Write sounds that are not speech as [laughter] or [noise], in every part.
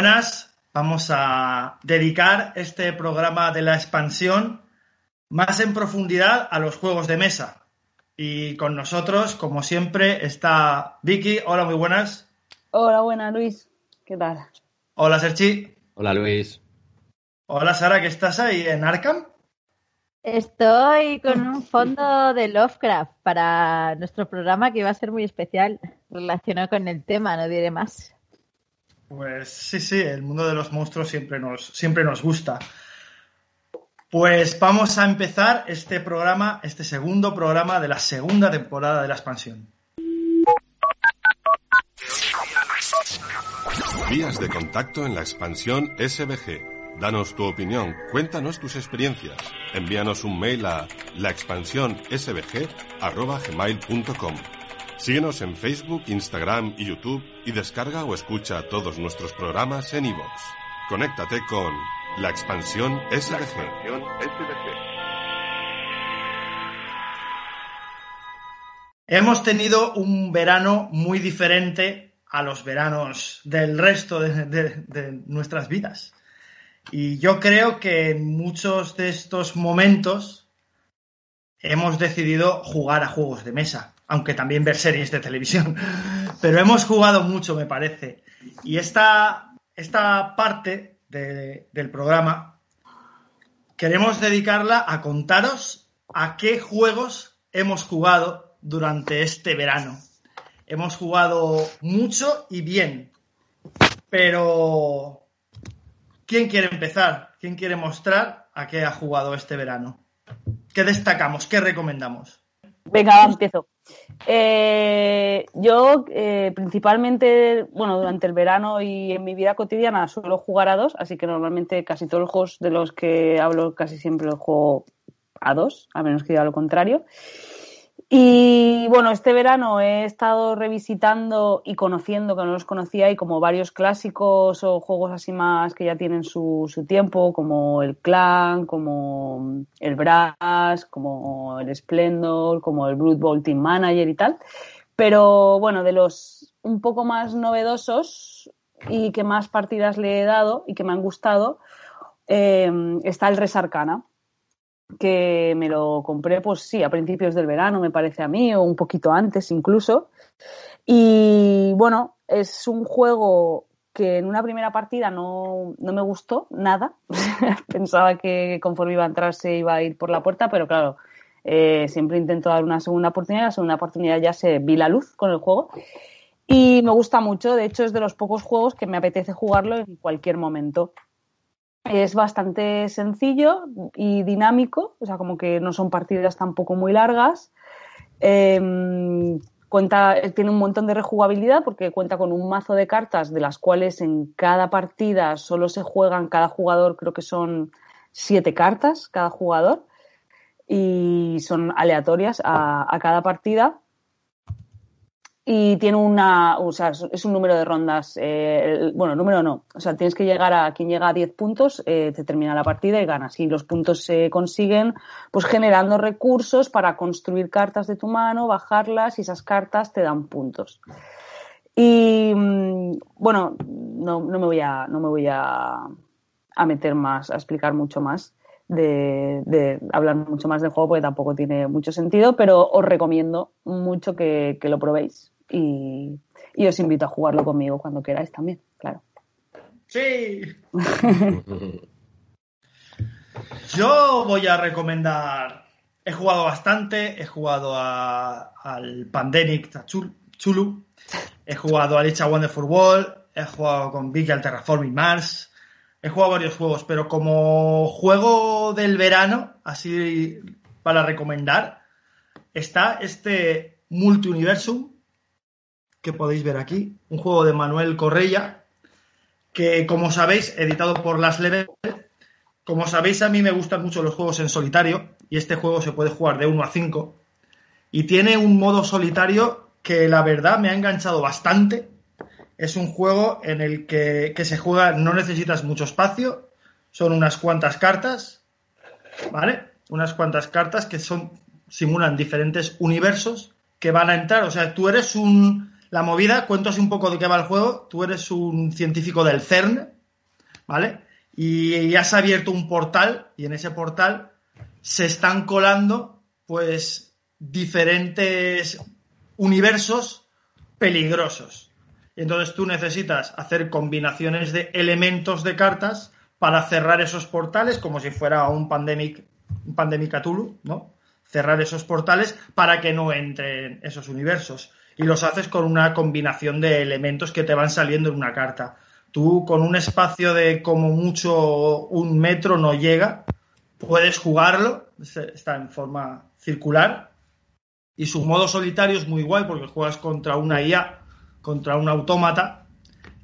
buenas. Vamos a dedicar este programa de la expansión más en profundidad a los juegos de mesa. Y con nosotros, como siempre, está Vicky. Hola, muy buenas. Hola, buenas, Luis. ¿Qué tal? Hola, Serchi. Hola, Luis. Hola, Sara, ¿qué estás ahí en Arkham? Estoy con un fondo de Lovecraft para nuestro programa que va a ser muy especial relacionado con el tema, no diré más. Pues sí, sí, el mundo de los monstruos siempre nos, siempre nos gusta. Pues vamos a empezar este programa, este segundo programa de la segunda temporada de la expansión. Vías de contacto en la expansión SBG. Danos tu opinión, cuéntanos tus experiencias. Envíanos un mail a laexpansionsbg.gmail.com Síguenos en Facebook, Instagram y YouTube y descarga o escucha todos nuestros programas en iVoox. Conéctate con La Expansión SBG. Hemos tenido un verano muy diferente a los veranos del resto de, de- de nuestras vidas. Y yo creo que en muchos de estos momentos hemos decidido jugar a juegos de mesa, aunque también ver series de televisión. [laughs] Pero hemos jugado mucho, me parece. Y esta, esta parte de- del programa queremos dedicarla a contaros a qué juegos hemos jugado durante este verano. Hemos jugado mucho y bien, pero ¿quién quiere empezar? ¿Quién quiere mostrar a qué ha jugado este verano? ¿Qué destacamos? ¿Qué recomendamos? Venga, empiezo. Eh, yo eh, principalmente, bueno, durante el verano y en mi vida cotidiana suelo jugar a dos, así que normalmente casi todos los juegos de los que hablo casi siempre los juego a dos, a menos que diga lo contrario. Y bueno, este verano he estado revisitando y conociendo, que no los conocía, y como varios clásicos o juegos así más que ya tienen su, su tiempo, como el Clan, como el Brass, como el Splendor, como el Blood Bowl Team Manager y tal. Pero bueno, de los un poco más novedosos y que más partidas le he dado y que me han gustado, eh, está el Res Arcana que me lo compré, pues sí, a principios del verano, me parece a mí, o un poquito antes incluso. Y bueno, es un juego que en una primera partida no, no me gustó nada. [laughs] Pensaba que conforme iba a entrar se iba a ir por la puerta, pero claro, eh, siempre intento dar una segunda oportunidad. La segunda oportunidad ya se vi la luz con el juego. Y me gusta mucho, de hecho es de los pocos juegos que me apetece jugarlo en cualquier momento. Es bastante sencillo y dinámico, o sea, como que no son partidas tampoco muy largas. Cuenta, tiene un montón de rejugabilidad porque cuenta con un mazo de cartas de las cuales en cada partida solo se juegan, cada jugador creo que son siete cartas cada jugador y son aleatorias a, a cada partida y tiene una, o sea, es un número de rondas, eh, el- bueno, número no, o sea, tienes que llegar a, quien llega a 10 puntos, eh, te termina la partida y ganas. Y los puntos se consiguen, pues generando recursos para construir cartas de tu mano, bajarlas y esas cartas te dan puntos. Y mm, bueno, no, no me voy a, no me voy a, a meter más, a explicar mucho más. De, de hablar mucho más del juego porque tampoco tiene mucho sentido, pero os recomiendo mucho que, que lo probéis y, y os invito a jugarlo conmigo cuando queráis también, claro. Sí. [laughs] Yo voy a recomendar. He jugado bastante. He jugado a- al Pandemic Chul- Chulu. He jugado a It's a Wonderful World. He jugado con Big al Terraforming Mars. He jugado varios juegos, pero como juego del verano, así para recomendar, está este Multiuniversum que podéis ver aquí. Un juego de Manuel Correia que como sabéis, editado por Las Level, como sabéis a mí me gustan mucho los juegos en solitario y este juego se puede jugar de 1 a 5 y tiene un modo solitario que la verdad me ha enganchado bastante. Es un juego en el que, que se juega, no necesitas mucho espacio, son unas cuantas cartas, ¿vale? Unas cuantas cartas que son simulan diferentes universos que van a entrar, o sea, tú eres un La movida, cuento así un poco de qué va el juego. Tú eres un científico del CERN, ¿vale? Y has abierto un portal y en ese portal se están colando, pues, diferentes universos peligrosos. Entonces tú necesitas hacer combinaciones de elementos de cartas para cerrar esos portales como si fuera un pandemic, un ¿no? Cerrar esos portales para que no entren esos universos. Y los haces con una combinación de elementos que te van saliendo en una carta. Tú con un espacio de como mucho un metro no llega, puedes jugarlo, está en forma circular. Y su modo solitario es muy guay porque juegas contra una IA, contra un autómata,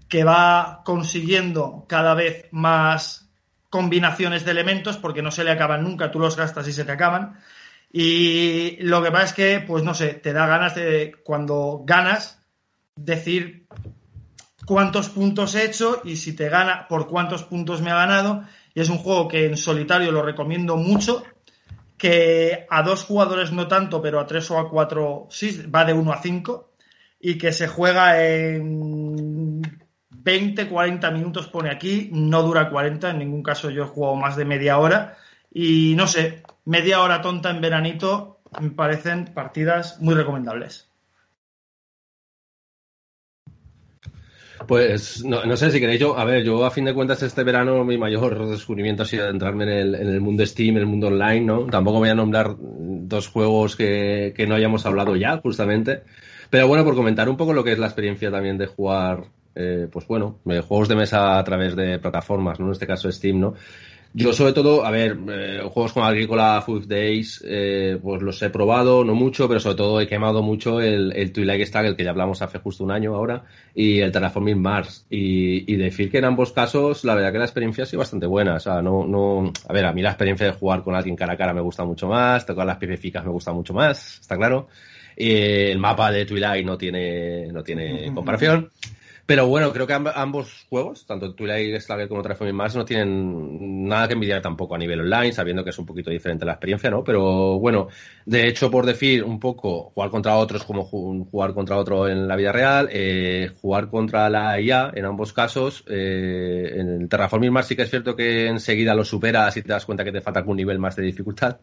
que va consiguiendo cada vez más combinaciones de elementos porque no se le acaban nunca, tú los gastas y se te acaban. Y lo que pasa es que, pues no sé, te da ganas de, cuando ganas, decir cuántos puntos he hecho y si te gana, por cuántos puntos me ha ganado. Y es un juego que en solitario lo recomiendo mucho, que a dos jugadores no tanto, pero a tres o a cuatro sí, va de uno a cinco, y que se juega en 20, 40 minutos pone aquí, no dura 40, en ningún caso yo he jugado más de media hora y no sé, media hora tonta en veranito me parecen partidas muy recomendables. Pues no, sé si queréis yo, a ver, yo a fin de cuentas este verano mi mayor descubrimiento ha sido adentrarme en el, en el mundo Steam, en el mundo online, ¿no? Tampoco voy a nombrar dos juegos que, que no hayamos hablado ya, justamente. Pero bueno, por comentar un poco lo que es la experiencia también de jugar eh, pues bueno, eh, juegos de mesa a través de plataformas, ¿no? En este caso Steam, ¿no? Yo sobre todo, a ver, eh, juegos como Agrícola, Food Days, pues los he probado, no mucho, pero sobre todo he quemado mucho el, el Twilight Stack, el que ya hablamos hace justo un año ahora, y el Terraforming Mars. Y, y decir que en ambos casos, la verdad que la experiencia ha sido bastante buena. O sea, no, no, a ver, a mí la experiencia de jugar con alguien cara a cara me gusta mucho más, tocar las pipeficas me gusta mucho más, está claro. El mapa de Twilight no tiene, no tiene comparación. Pero bueno, creo que ambos juegos, tanto Twilight Struggle como Transforming Mars, no tienen nada que envidiar tampoco a nivel online, sabiendo que es un poquito diferente la experiencia, ¿no? Pero bueno, de hecho, por decir un poco, jugar contra otros como jugar contra otro en la vida real, eh, jugar contra la IA en ambos casos, eh, en el Terraforming Mars sí que es cierto que enseguida lo superas y te das cuenta que te falta algún nivel más de dificultad.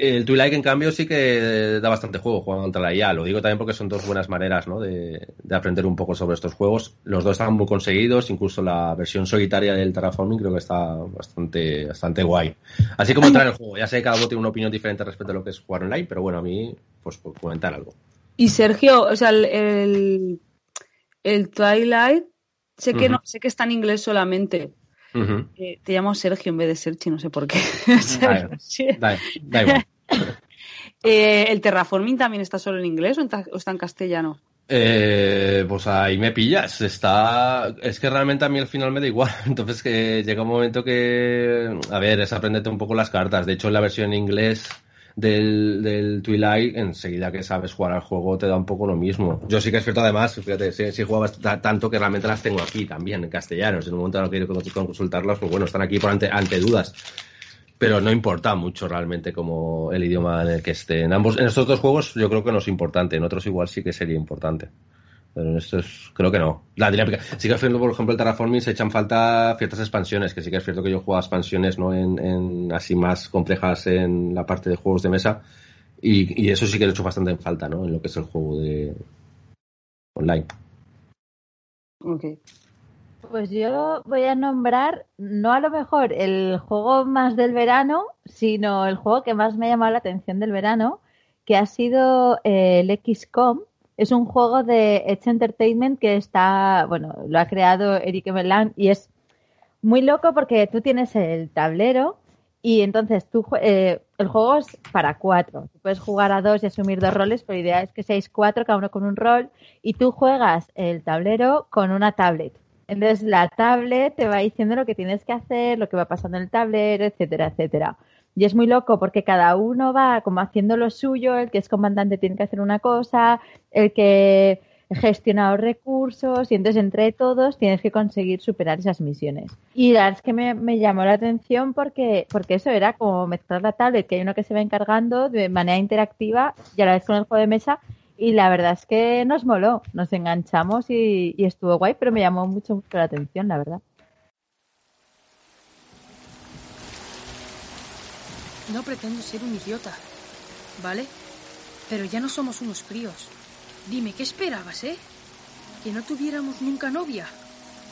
El Twilight, en cambio, sí que da bastante juego jugando contra la IA. Lo digo también porque son dos buenas maneras ¿no? de, aprender un poco sobre estos juegos. Los dos están muy conseguidos, incluso la versión solitaria del Terraforming creo que está bastante, bastante guay. Así como entrar en el juego. Ya sé que cada uno tiene una opinión diferente respecto a lo que es jugar online, pero bueno, a mí, pues por comentar algo. Y Sergio, o sea, el, el, Twilight, sé que, no, sé que está en inglés solamente, eh, te llamo Sergio en vez de Sergi, no sé por qué. Eh, ¿El terraforming también está solo en inglés o, está en castellano? Eh, pues ahí me pillas. Está. Es que realmente a mí al final me da igual. [laughs] Entonces que llega un momento que. A ver, es aprenderte un poco las cartas. De hecho, en la versión en inglés del, del Twilight, enseguida que sabes jugar al juego te da un poco lo mismo. Yo sí que es cierto, además, fíjate, si, si jugabas tanto que realmente las tengo aquí también, en castellano. Si en un momento no quiero consultarlas, pues bueno, están aquí por ante, ante dudas. Pero no importa mucho realmente como el idioma en el que esté. En ambos, en estos dos juegos yo creo que no es importante, en otros igual sí que sería importante. Pero en estos creo que no. La dinámica. Sí que es cierto, por ejemplo, el Terraforming se echan falta ciertas expansiones, que sí que es cierto que yo juego expansiones no en, así más complejas en la parte de juegos de mesa. Y, eso sí que he hecho bastante en falta, ¿no? En lo que es el juego de online. Ok. Pues yo voy a nombrar, no a lo mejor el juego más del verano, sino el juego que más me ha llamado la atención del verano, que ha sido eh, el XCOM, es un juego de Edge Entertainment que está, bueno, lo ha creado Eric Melan y es muy loco porque tú tienes el tablero y entonces tú, eh, el juego es para cuatro. Tú puedes jugar a dos y asumir dos roles, pero la idea es que seáis cuatro, cada uno con un rol, y tú juegas el tablero con una tablet. Entonces la tablet te va diciendo lo que tienes que hacer, lo que va pasando en el tablero, etcétera, etcétera. Y es muy loco porque cada uno va como haciendo lo suyo, el que es comandante tiene que hacer una cosa, el que gestiona los recursos y entonces entre todos tienes que conseguir superar esas misiones. Y la verdad es que me, llamó la atención porque, porque eso era como mezclar la tablet, que hay uno que se va encargando de manera interactiva y a la vez con el juego de mesa Y la verdad es que nos moló, nos enganchamos y, y estuvo guay, pero me llamó mucho, mucho la atención, la verdad. No pretendo ser un idiota, ¿vale? Pero ya no somos unos críos. Dime, ¿qué esperabas, eh? Que no tuviéramos nunca novia.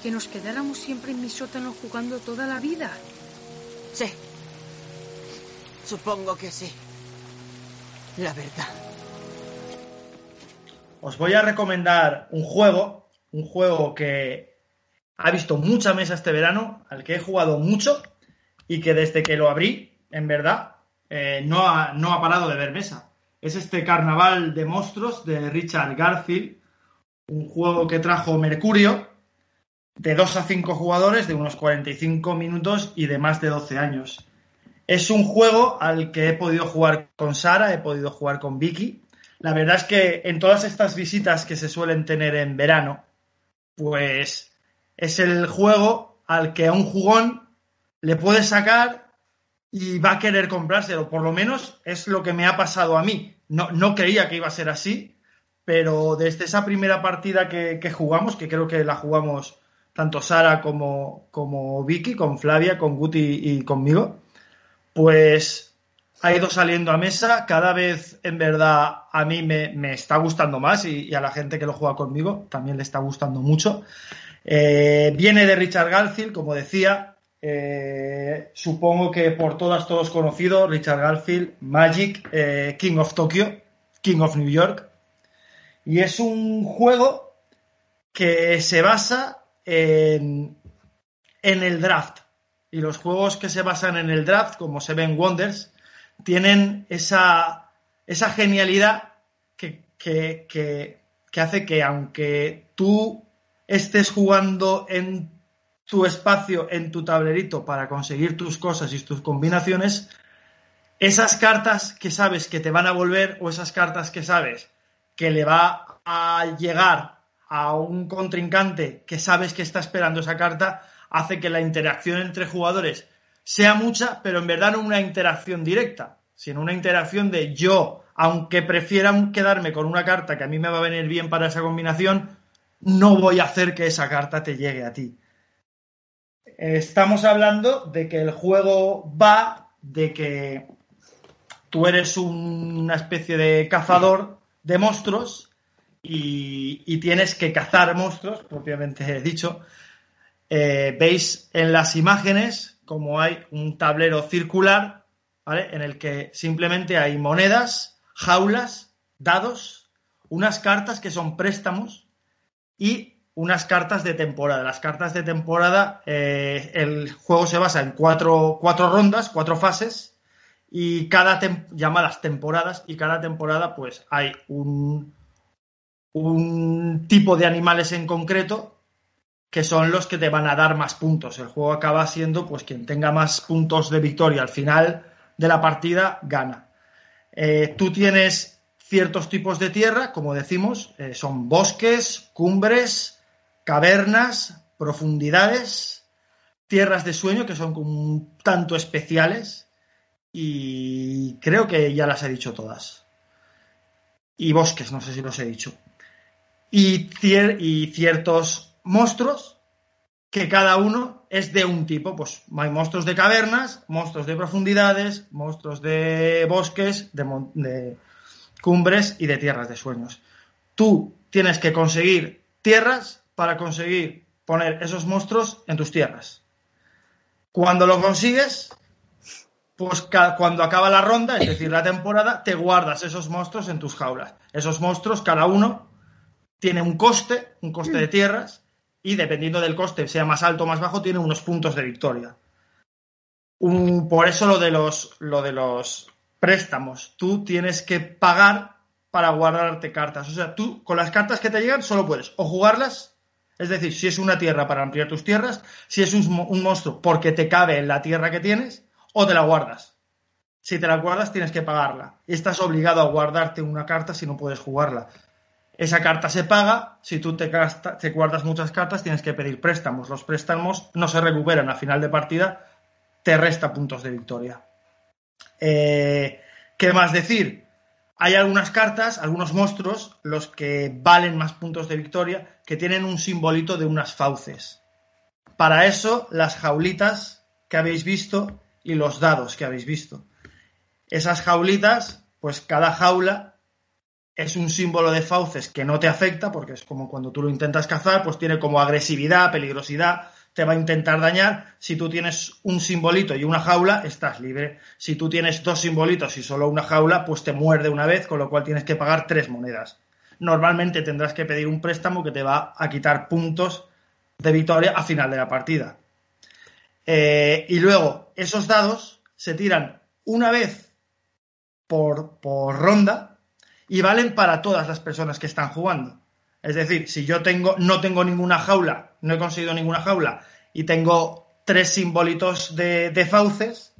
Que nos quedáramos siempre en mi sótano jugando toda la vida. Sí. Supongo que sí. La verdad. Os voy a recomendar un juego, un juego que ha visto mucha mesa este verano, al que he jugado mucho y que desde que lo abrí, en verdad, eh, no, ha, no ha parado de ver mesa. Es este Carnaval de Monstruos de Richard Garfield, un juego que trajo Mercurio, de 2 a 5 jugadores, de unos 45 minutos y de más de 12 años. Es un juego al que he podido jugar con Sara, he podido jugar con Vicky. La verdad es que en todas estas visitas que se suelen tener en verano, pues es el juego al que a un jugón le puedes sacar y va a querer comprárselo. Por lo menos es lo que me ha pasado a mí. No, no creía que iba a ser así, pero desde esa primera partida que, que jugamos, que creo que la jugamos tanto Sara como, como Vicky, con Flavia, con Guti y conmigo, pues ha ido saliendo a mesa. Cada vez, en verdad, a mí me, me está gustando más y, a la gente que lo juega conmigo también le está gustando mucho. Eh, viene de Richard Garfield, como decía. Eh, supongo que por todas, todos conocido, Richard Garfield, Magic, eh, King of Tokyo, King of New York. Y es un juego que se basa en, en el draft. Y los juegos que se basan en el draft, como Seven Wonders, tienen esa, esa genialidad que, que, que, que, hace que aunque tú estés jugando en tu espacio, en tu tablerito para conseguir tus cosas y tus combinaciones, esas cartas que sabes que te van a volver o esas cartas que sabes que le va a llegar a un contrincante que sabes que está esperando esa carta, hace que la interacción entre jugadores sea mucha, pero en verdad no una interacción directa, sino una interacción de yo, aunque prefiera quedarme con una carta que a mí me va a venir bien para esa combinación, no voy a hacer que esa carta te llegue a ti. Estamos hablando de que el juego va de que tú eres una especie de cazador de monstruos y, tienes que cazar monstruos, propiamente [laughs] dicho, eh, veis en las imágenes como hay un tablero circular, ¿vale? En el que simplemente hay monedas, jaulas, dados, unas cartas que son préstamos y unas cartas de temporada. Las cartas de temporada, eh, el juego se basa en cuatro, cuatro rondas, cuatro fases, y cada llamadas temporadas, y cada temporada, pues hay un, un tipo de animales en concreto que son los que te van a dar más puntos. El juego acaba siendo, pues, quien tenga más puntos de victoria al final de la partida, gana. Eh, tú tienes ciertos tipos de tierra, como decimos, eh, son bosques, cumbres, cavernas, profundidades, tierras de sueño, que son un tanto especiales, y creo que ya las he dicho todas. Y bosques, no sé si los he dicho. Y, cier y ciertos monstruos que cada uno es de un tipo. Pues hay monstruos de cavernas, monstruos de profundidades, monstruos de bosques, de, cumbres y de tierras de sueños. Tú tienes que conseguir tierras para conseguir poner esos monstruos en tus tierras. Cuando lo consigues, pues cuando acaba la ronda, es decir, la temporada, te guardas esos monstruos en tus jaulas. Esos monstruos, cada uno, tiene un coste, un coste de tierras, y dependiendo del coste, sea más alto o más bajo, tiene unos puntos de victoria. Por eso lo de, los, lo de los préstamos. Tú tienes que pagar para guardarte cartas. O sea, tú con las cartas que te llegan solo puedes o jugarlas, es decir, si es una tierra para ampliar tus tierras, si es un, monstruo porque te cabe en la tierra que tienes, o te la guardas. Si te la guardas, tienes que pagarla. Estás obligado a guardarte una carta si no puedes jugarla. Esa carta se paga, si tú te, gasta, te, guardas muchas cartas tienes que pedir préstamos. Los préstamos no se recuperan a final de partida, te resta puntos de victoria. Eh, ¿Qué más decir? Hay algunas cartas, algunos monstruos, los que valen más puntos de victoria, que tienen un simbolito de unas fauces. Para eso, las jaulitas que habéis visto y los dados que habéis visto. Esas jaulitas, pues cada jaula es un símbolo de fauces que no te afecta, porque es como cuando tú lo intentas cazar, pues tiene como agresividad, peligrosidad, te va a intentar dañar. Si tú tienes un simbolito y una jaula, estás libre. Si tú tienes dos simbolitos y solo una jaula, pues te muerde una vez, con lo cual tienes que pagar tres monedas. Normalmente tendrás que pedir un préstamo que te va a quitar puntos de victoria a final de la partida. Eh, y luego, esos dados se tiran una vez por, por ronda y valen para todas las personas que están jugando. Es decir, si yo tengo, no tengo ninguna jaula, no he conseguido ninguna jaula y tengo tres simbolitos de, de fauces,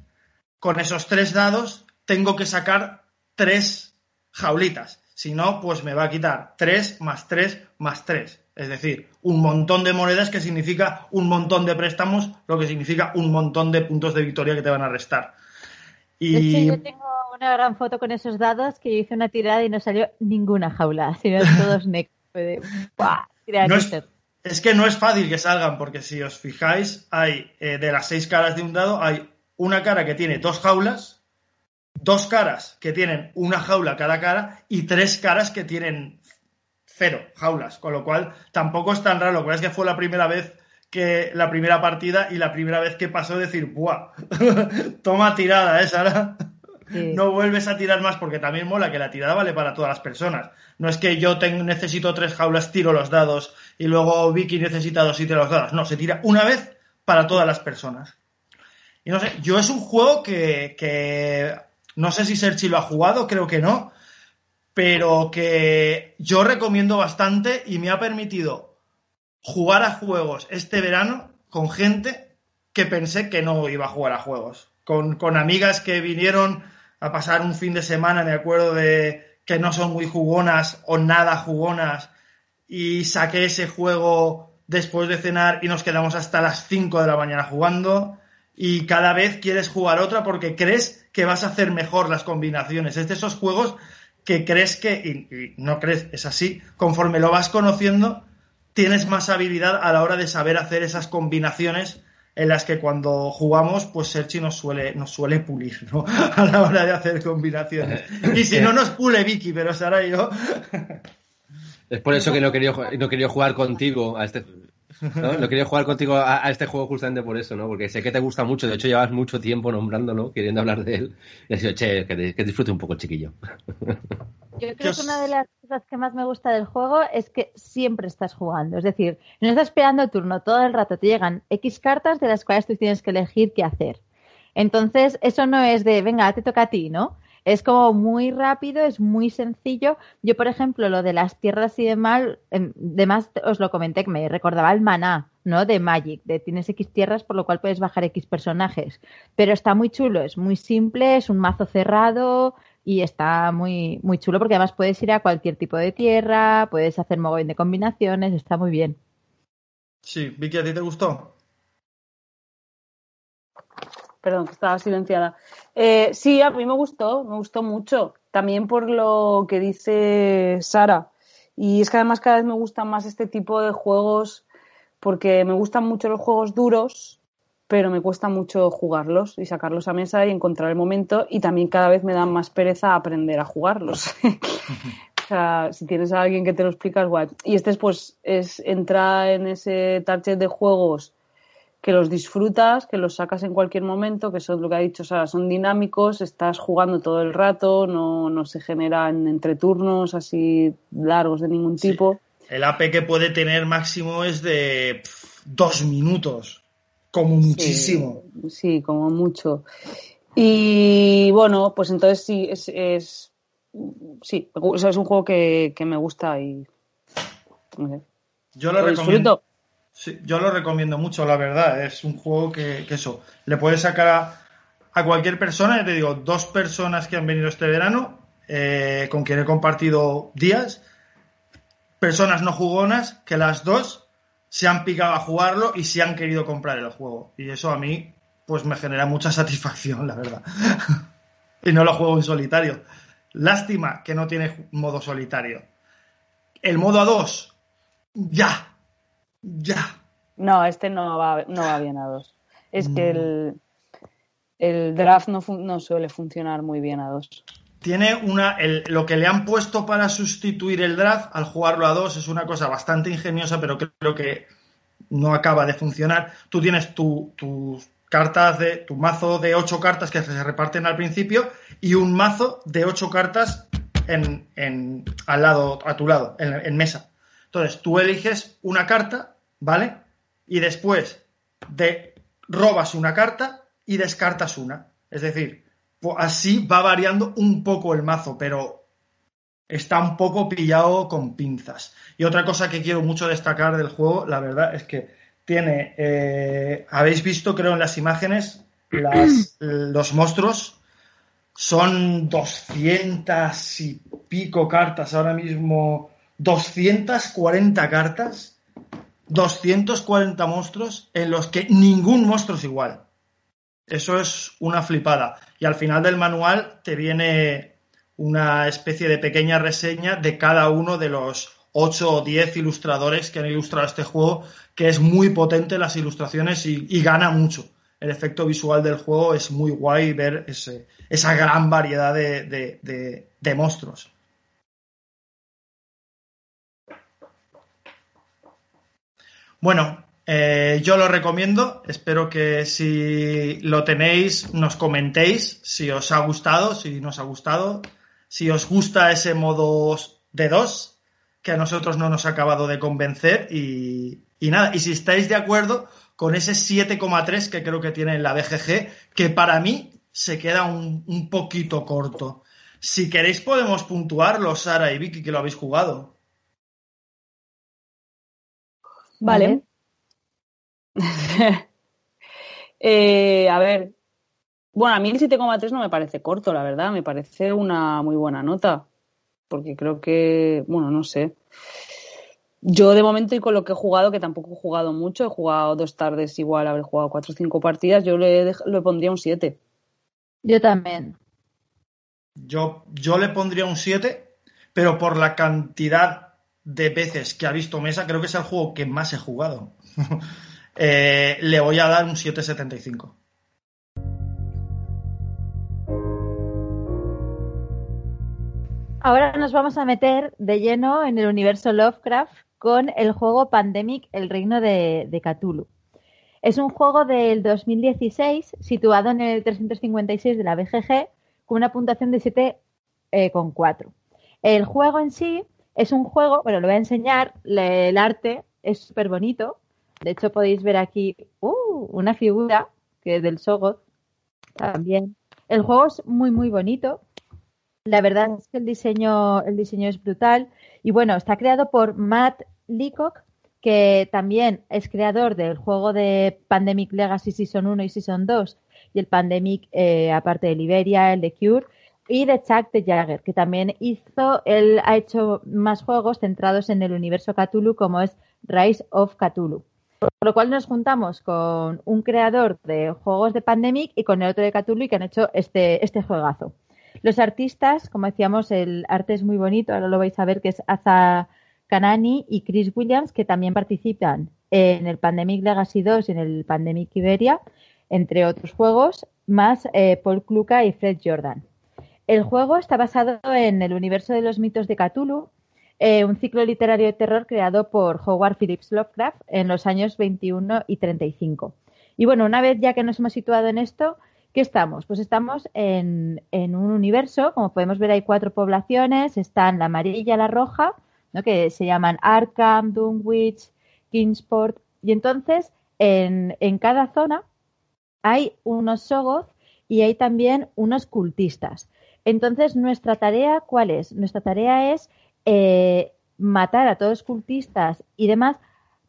con esos tres dados tengo que sacar tres jaulitas. Si no, pues me va a quitar tres más tres más tres. Es decir, un montón de monedas que significa un montón de préstamos, lo que significa un montón de puntos de victoria que te van a restar. Y... De hecho, yo tengo una gran foto con esos dados que yo hice una tirada y no salió ninguna jaula, sino todos [laughs] negros. No es, es, que no es fácil que salgan, porque si os fijáis, hay eh, de las seis caras de un dado, hay una cara que tiene dos jaulas, dos caras que tienen una jaula cada cara y tres caras que tienen cero jaulas, con lo cual tampoco es tan raro. Es que fue la primera vez que la primera partida y la primera vez que pasó decir, ¡buah! [laughs] Toma tirada, ¿eh, Sara? No vuelves a tirar más porque también mola que la tirada vale para todas las personas. No es que yo tengo, necesito tres jaulas, tiro los dados y luego Vicky necesita dos y tiro los dados. No, se tira una vez para todas las personas. Y no sé, yo es un juego que, que no sé si Serchi lo ha jugado, creo que no, pero que yo recomiendo bastante y me ha permitido jugar a juegos este verano con gente que pensé que no iba a jugar a juegos. Con, con amigas que vinieron a pasar un fin de semana, me acuerdo de que no son muy jugonas o nada jugonas, y saqué ese juego después de cenar y nos quedamos hasta las 5 de la mañana jugando y cada vez quieres jugar otra porque crees que vas a hacer mejor las combinaciones. Es de esos juegos que crees que, y, no crees, es así, conforme lo vas conociendo, tienes más habilidad a la hora de saber hacer esas combinaciones en las que cuando jugamos, pues Serchi nos suele, nos suele pulir, ¿no? [laughs] A la hora de hacer combinaciones. Y si [laughs] no nos pule Vicky, pero Sara y yo. Es por eso que no quería, no quería jugar contigo a este. ¿no? quería jugar contigo a, a, este juego justamente por eso, ¿no? Porque sé que te gusta mucho, de hecho llevas mucho tiempo nombrándolo, queriendo hablar de él. Y has dicho, che, que, que disfrute un poco el chiquillo. [laughs] Yo creo que una de las cosas que más me gusta del juego es que siempre estás jugando. Es decir, no estás esperando el turno todo el rato. Te llegan X cartas de las cuales tú tienes que elegir qué hacer. Entonces, eso no es de, venga, te toca a ti, ¿no? Es como muy rápido, es muy sencillo. Yo, por ejemplo, lo de las tierras y demás, demás os lo comenté que me recordaba el maná, ¿no? De Magic, de tienes X tierras por lo cual puedes bajar X personajes. Pero está muy chulo, es muy simple, es un mazo cerrado, y está muy, muy chulo porque además puedes ir a cualquier tipo de tierra, puedes hacer mogollón de combinaciones, está muy bien. Sí, Vicky, ¿a ti te gustó? Perdón, que estaba silenciada. Eh, sí, a mí me gustó, me gustó mucho. También por lo que dice Sara. Y es que además cada vez me gustan más este tipo de juegos porque me gustan mucho los juegos duros pero me cuesta mucho jugarlos y sacarlos a mesa y encontrar el momento y también cada vez me da más pereza aprender a jugarlos. [laughs] o sea, si tienes a alguien que te lo explica es guay. Y este es pues es entrar en ese target de juegos que los disfrutas, que los sacas en cualquier momento, que son lo que ha dicho Sara, son dinámicos, estás jugando todo el rato, no, no se generan entre turnos así largos de ningún tipo. Sí. El AP que puede tener máximo es de pff, dos minutos. Como muchísimo. Sí, sí, como mucho. Y bueno, pues entonces sí, es, es sí, es un juego que, que me gusta y no sé. Yo lo, lo recomiendo. Sí, yo lo recomiendo mucho, la verdad. Es un juego que, que eso, le puedes sacar a, a, cualquier persona, ya te digo, dos personas que han venido este verano, eh, con quien he compartido días, personas no jugonas, que las dos se han picado a jugarlo y se han querido comprar el juego. Y eso a mí, pues me genera mucha [laughs] satisfacción, la verdad. [laughs] y no lo juego en solitario. Lástima que no tiene modo solitario. El modo A2, ya, ya. No, este no va, no va bien a dos. Es que Mm. el, el draft no suele funcionar muy bien a dos. Tiene una. lo que le han puesto para sustituir el draft al jugarlo a dos es una cosa bastante ingeniosa, pero creo que no acaba de funcionar. Tú tienes tu- tus cartas de. tu mazo de ocho cartas que se reparten al principio y un mazo de ocho cartas en, en- al lado, a tu lado, en, en mesa. Entonces, tú eliges una carta, ¿vale? Y después de robas una carta y descartas una. Es decir, así va variando un poco el mazo, pero está un poco pillado con pinzas. Y otra cosa que quiero mucho destacar del juego, la verdad, es que tiene, eh, habéis visto, creo, en las imágenes, [clears throat] las- los monstruos son 200 y pico cartas ahora mismo, 240 cartas, 240 monstruos en los que ningún monstruo es igual. Eso es una flipada. Y al final del manual te viene una especie de pequeña reseña de cada uno de los 8 o 10 ilustradores que han ilustrado este juego, que es muy potente las ilustraciones y, gana mucho. El efecto visual del juego es muy guay ver ese- esa gran variedad de- de- de monstruos. Bueno, eh, yo lo recomiendo. Espero que si lo tenéis nos comentéis si os ha gustado, si no os ha gustado, si os gusta ese modo de dos, que a nosotros no nos ha acabado de convencer y, y nada, y si estáis de acuerdo con ese 7,3 que creo que tiene en la BGG, que para mí se queda un, un poquito corto. Si queréis podemos puntuarlo, Sara y Vicky, que lo habéis jugado. Vale. [laughs] Eh, a ver. Bueno, a mí el 7,3 no me parece corto, la verdad. Me parece una muy buena nota. Porque creo que, bueno, no sé. Yo de momento y con lo que he jugado, que tampoco he jugado mucho, he jugado dos tardes igual, haber jugado cuatro o cinco partidas, yo le, le pondría un 7. Yo también. Yo, yo le pondría un 7, pero por la cantidad de veces que ha visto Mesa, creo que es el juego que más he jugado. [laughs] Eh, le voy a dar un 7,75. Ahora nos vamos a meter de lleno en el universo Lovecraft con el juego Pandemic, el reino de, Cthulhu. Es un juego del 2016 situado en el 356 de la BGG con una puntuación de 7,4. el juego en sí es un juego, bueno, lo voy a enseñar, el arte es súper bonito. De hecho, podéis ver aquí uh, una figura que del Sogoth también. El juego es muy, muy bonito. La verdad es que el diseño, el diseño es brutal. Y bueno, está creado por Matt Leacock, que también es creador del juego de Pandemic Legacy Season 1 y Season 2 y el Pandemic, eh, aparte de Liberia, el de Cure, y de Chuck de Jagger, que también hizo, él ha hecho más juegos centrados en el universo Cthulhu, como es Rise of Cthulhu. Por lo cual nos juntamos con un creador de juegos de Pandemic y con el otro de Cthulhu y que han hecho este, este juegazo. Los artistas, como decíamos, el arte es muy bonito, ahora lo vais a ver que es Aza Kanani y Chris Williams, que también participan en el Pandemic Legacy 2 y en el Pandemic Iberia, entre otros juegos, más eh, Paul Kluka y Fred Jordan. El juego está basado en el universo de los mitos de Cthulhu, eh, un ciclo literario de terror creado por Howard Phillips Lovecraft en los años 21 y 35. Y bueno, una vez ya que nos hemos situado en esto, ¿qué estamos? Pues estamos en, en un universo, como podemos ver hay cuatro poblaciones, están la amarilla, la roja, ¿no? que se llaman Arkham, Dunwich, Kingsport, y entonces en, en cada zona hay unos Sogoth y hay también unos cultistas. Entonces, nuestra tarea, ¿cuál es? Nuestra tarea es eh, matar a todos los cultistas y demás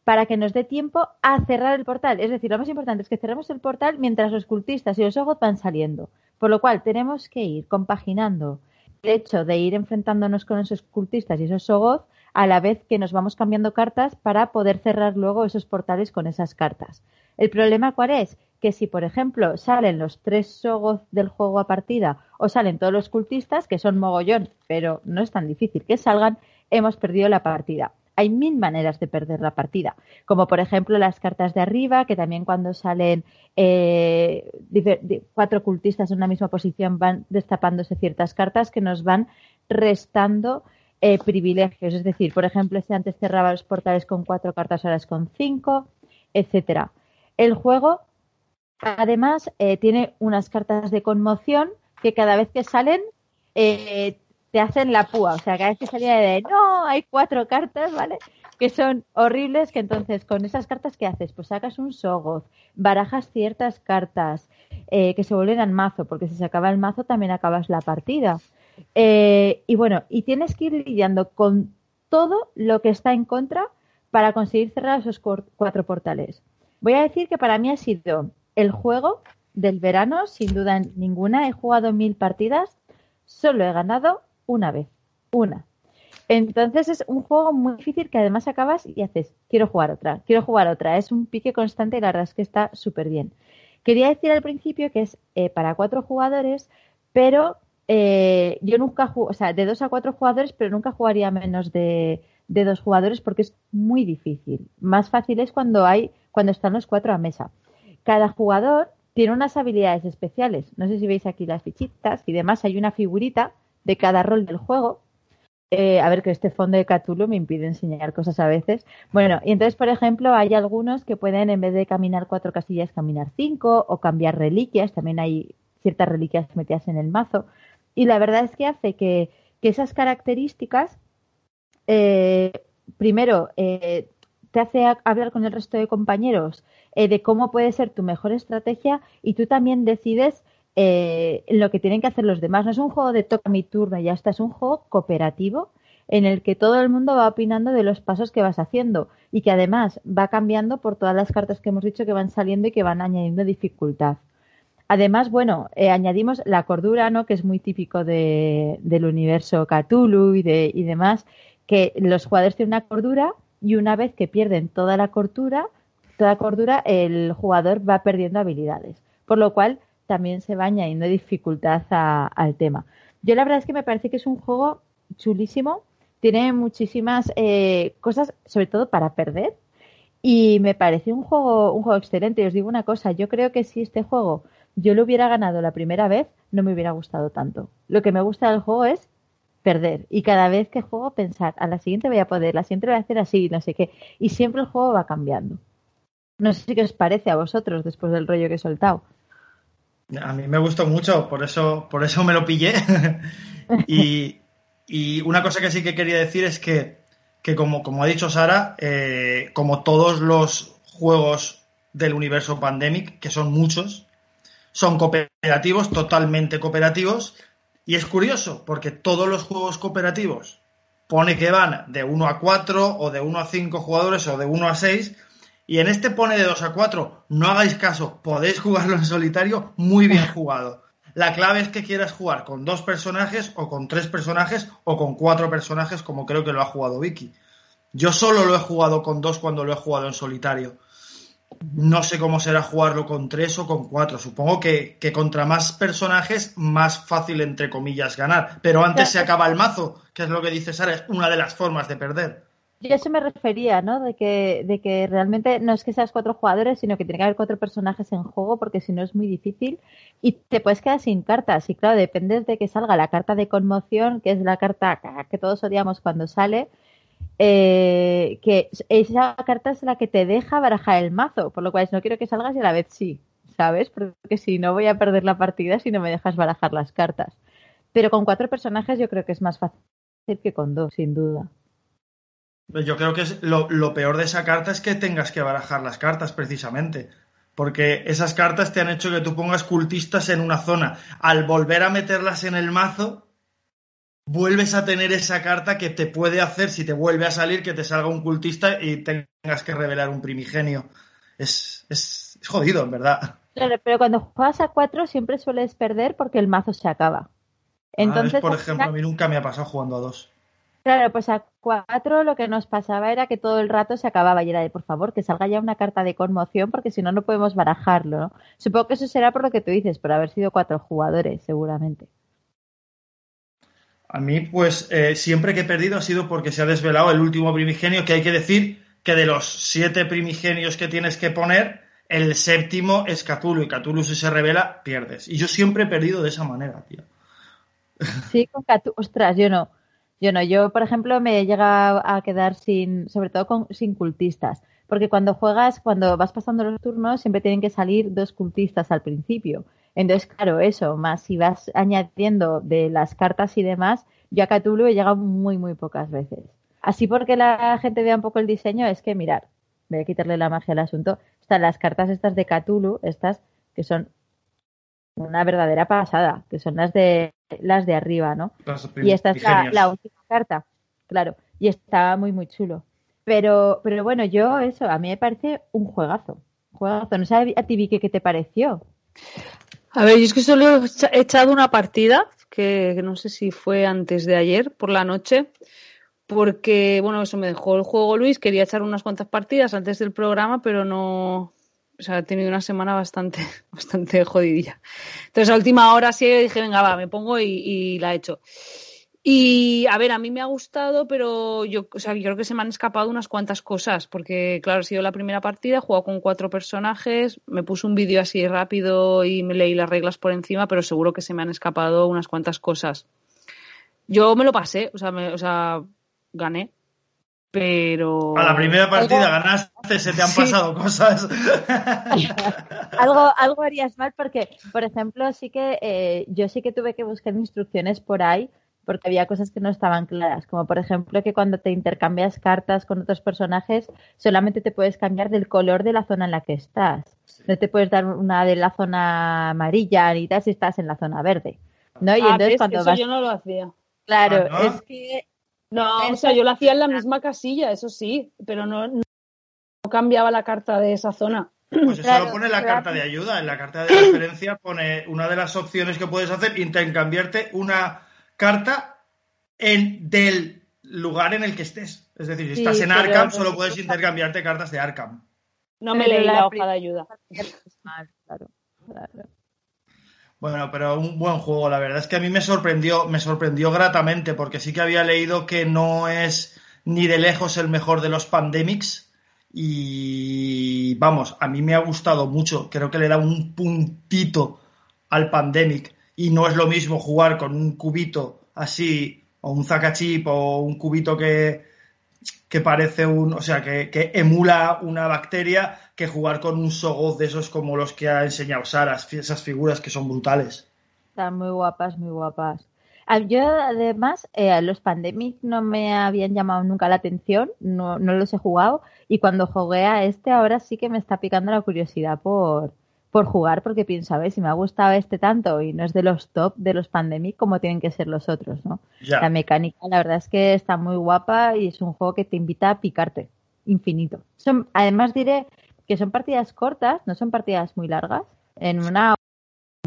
para que nos dé tiempo a cerrar el portal. Es decir, lo más importante es que cerremos el portal mientras los cultistas y los ojos van saliendo. Por lo cual, tenemos que ir compaginando el hecho de ir enfrentándonos con esos cultistas y esos sogoth a la vez que nos vamos cambiando cartas para poder cerrar luego esos portales con esas cartas. ¿El problema cuál es? Que si, por ejemplo, salen los tres sogos del juego a partida o salen todos los cultistas, que son mogollón, pero no es tan difícil que salgan, hemos perdido la partida. Hay mil maneras de perder la partida, como por ejemplo las cartas de arriba, que también cuando salen eh, cuatro cultistas en una misma posición van destapándose ciertas cartas que nos van restando eh, privilegios. Es decir, por ejemplo, si antes cerraba los portales con cuatro cartas, ahora es con cinco, etcétera. El juego, además, eh, tiene unas cartas de conmoción que cada vez que salen eh, te hacen la púa. O sea, cada vez que salía de no, hay cuatro cartas, ¿vale? Que son horribles, que entonces con esas cartas, ¿qué haces? Pues sacas un Sogoth, barajas ciertas cartas que se vuelven al mazo, porque si se acaba el mazo también acabas la partida. Eh, y bueno, y tienes que ir lidiando con todo lo que está en contra para conseguir cerrar esos cuatro portales. Voy a decir que para mí ha sido el juego del verano, sin duda ninguna. He jugado mil partidas, solo he ganado una vez, una. Entonces es un juego muy difícil que además acabas y haces, quiero jugar otra, quiero jugar otra. Es un pique constante y la que está súper bien. Quería decir al principio que es eh, para cuatro jugadores, pero eh, yo nunca juego, o sea, de dos a cuatro jugadores, pero nunca jugaría menos de, dos jugadores porque es muy difícil. Más fácil es cuando hay, cuando están los cuatro a mesa. Cada jugador tiene unas habilidades especiales. No sé si veis aquí las fichitas y demás. Hay una figurita de cada rol del juego. Eh, a ver, que este fondo de Cthulhu me impide enseñar cosas a veces. Bueno, y entonces, por ejemplo, hay algunos que pueden, en vez de caminar cuatro casillas, caminar cinco o cambiar reliquias. También hay ciertas reliquias metidas en el mazo. Y la verdad es que hace que, esas características, eh, primero, eh, te hace hablar con el resto de compañeros eh, de cómo puede ser tu mejor estrategia y tú también decides lo que tienen que hacer los demás. No es un juego de toca mi turno, ya está, es un juego cooperativo en el que todo el mundo va opinando de los pasos que vas haciendo y que además va cambiando por todas las cartas que hemos dicho que van saliendo y que van añadiendo dificultad. Además, bueno, eh, añadimos la cordura, ¿no? Que es muy típico del universo Cthulhu y, de, y demás, que los jugadores tienen una cordura y una vez que pierden toda la cordura, toda cordura, el jugador va perdiendo habilidades. Por lo cual, también se va añadiendo dificultad al tema. Yo la verdad es que me parece que es un juego chulísimo, tiene muchísimas eh, cosas, sobre todo para perder, y me parece un juego, un juego excelente. Y os digo una cosa, yo creo que si este juego yo lo hubiera ganado la primera vez, no me hubiera gustado tanto. Lo que me gusta del juego es perder. Y cada vez que juego, pensar, a la siguiente voy a poder, la siguiente voy a hacer así, no sé qué. Y siempre el juego va cambiando. No sé qué os parece a vosotros después del rollo que he soltado. A mí me gustó mucho, por eso, por eso me lo pillé. [laughs] y, una cosa que sí que quería decir es que, como, como ha dicho Sara, eh, como todos los juegos del universo Pandemic, que son muchos, son cooperativos, totalmente cooperativos. Y es curioso, porque todos los juegos cooperativos pone que van de 1 a 4 o de 1 a 5 jugadores o de 1 a 6. Y en este pone de 2 a 4. No hagáis caso, podéis jugarlo en solitario muy bien [laughs] jugado. La clave es que quieras jugar con dos personajes o con tres personajes o con cuatro personajes como creo que lo ha jugado Vicky. Yo solo lo he jugado con dos cuando lo he jugado en solitario. No sé cómo será jugarlo con tres o con cuatro. Supongo que, contra más personajes, más fácil, entre comillas, ganar. Pero antes se acaba el mazo, que es lo que dice Sara, es una de las formas de perder. Yo a eso me refería, ¿no? De que, de que realmente no es que seas cuatro jugadores, sino que tiene que haber cuatro personajes en juego, porque si no es muy difícil. Y te puedes quedar sin cartas. Y claro, depende de que salga la carta de conmoción, que es la carta que todos odiamos cuando sale eh, que esa carta es la que te deja barajar el mazo, por lo cual no quiero que salgas y a la vez sí, ¿sabes? Porque si no voy a perder la partida si no me dejas barajar las cartas. Pero con cuatro personajes yo creo que es más fácil que con dos, sin duda. Yo creo que es lo, lo peor de esa carta es que tengas que barajar las cartas precisamente. Porque esas cartas te han hecho que tú pongas cultistas en una zona. Al volver a meterlas en el mazo, vuelves a tener esa carta que te puede hacer, si te vuelve a salir, que te salga un cultista y tengas que revelar un primigenio. Es, es, jodido, en verdad. Claro, pero cuando juegas a cuatro siempre sueles perder porque el mazo se acaba. Entonces, por ejemplo, a mí nunca me ha pasado jugando a dos. Claro, pues a cuatro lo que nos pasaba era que todo el rato se acababa y era de, por favor, que salga ya una carta de conmoción porque si no, no podemos barajarlo. ¿no? Supongo que eso será por lo que tú dices, por haber sido cuatro jugadores, seguramente. A mí, pues, eh, siempre que he perdido ha sido porque se ha desvelado el último primigenio, que hay que decir que de los siete primigenios que tienes que poner, el séptimo es Cthulhu, y Cthulhu si se revela, pierdes. Y yo siempre he perdido de esa manera, tío. Sí, con Cthulhu, ostras, yo no. Yo no, yo por ejemplo me llega a quedar sin, sobre todo con, sin cultistas, porque cuando juegas, cuando vas pasando los turnos, siempre tienen que salir dos cultistas al principio. Entonces, claro, eso, más si vas añadiendo de las cartas y demás, yo a Cthulhu he llegado muy, muy pocas veces. Así porque la gente vea un poco el diseño, es que mirar, voy a quitarle la magia al asunto, están las cartas estas de Cthulhu, estas que son una verdadera pasada, que son las de las de arriba, ¿no? Y esta es la, la, última carta, claro, y está muy muy chulo. Pero, pero bueno, yo eso, a mí me parece un juegazo, juegazo. No sé a ti Vicky qué te pareció. A ver, yo es que solo he echado una partida, que, que no sé si fue antes de ayer por la noche, porque, bueno, eso me dejó el juego Luis, quería echar unas cuantas partidas antes del programa, pero no, o sea, he tenido una semana bastante, [laughs] bastante jodidilla. Entonces, a última hora sí dije, venga, va, me pongo y, y, la he hecho. Y, a ver, a mí me ha gustado, pero yo, o sea, yo creo que se me han escapado unas cuantas cosas, porque, claro, ha sido la primera partida, he jugado con cuatro personajes, me puse un vídeo así rápido y me leí las reglas por encima, pero seguro que se me han escapado unas cuantas cosas. Yo me lo pasé, o sea, me, o sea gané, pero... A la primera partida algo... ganaste, se te han sí. pasado cosas. [laughs] algo, algo harías mal porque, por ejemplo, sí que eh, yo sí que tuve que buscar instrucciones por ahí porque había cosas que no estaban claras, como por ejemplo que cuando te intercambias cartas con otros personajes solamente te puedes cambiar del color de la zona en la que estás. No te puedes dar una de la zona amarilla ni tal si estás en la zona verde. ¿no? Y ah, entonces ¿ves? cuando eso vas... yo no lo hacía. Claro, Ah, ¿no? es que No, o sea, yo lo hacía en la misma casilla, eso sí, pero no, no cambiaba la carta de esa zona. Pues eso Claro, lo pone en la claro. carta de ayuda. En la carta de referencia pone una de las opciones que puedes hacer, intercambiarte una carta en, del lugar en el que estés. Es decir, si Sí, estás en pero- Arkham, solo puedes intercambiarte cartas de Arkham. No me leí la la hoja de ayuda. Claro, claro. Bueno, pero un buen juego, la verdad es que a mí me sorprendió, me sorprendió gratamente, porque sí que había leído que no es ni de lejos el mejor de los Pandemics. Y vamos, a mí me ha gustado mucho. Creo que le da un puntito al Pandemic. Y no es lo mismo jugar con un cubito así, o un Zakachip, o un cubito que, que parece un, o sea, que, emula una bacteria, que jugar con un Sogoth de esos como los que ha enseñado Sara, esas figuras que son brutales. Están muy guapas, muy guapas. Ah, Yo, además, eh, los Pandemic no me habían llamado nunca la atención, no, no los he jugado. Y cuando jugué a este, ahora sí que me está picando la curiosidad por, por jugar, porque pienso, a ver, si me ha gustado este tanto y no es de los top de los Pandemic, como tienen que ser los otros, ¿no? Ya. La mecánica, la verdad es que está muy guapa y es un juego que te invita a picarte, infinito. Son, además, diré que son partidas cortas, no son partidas muy largas. En una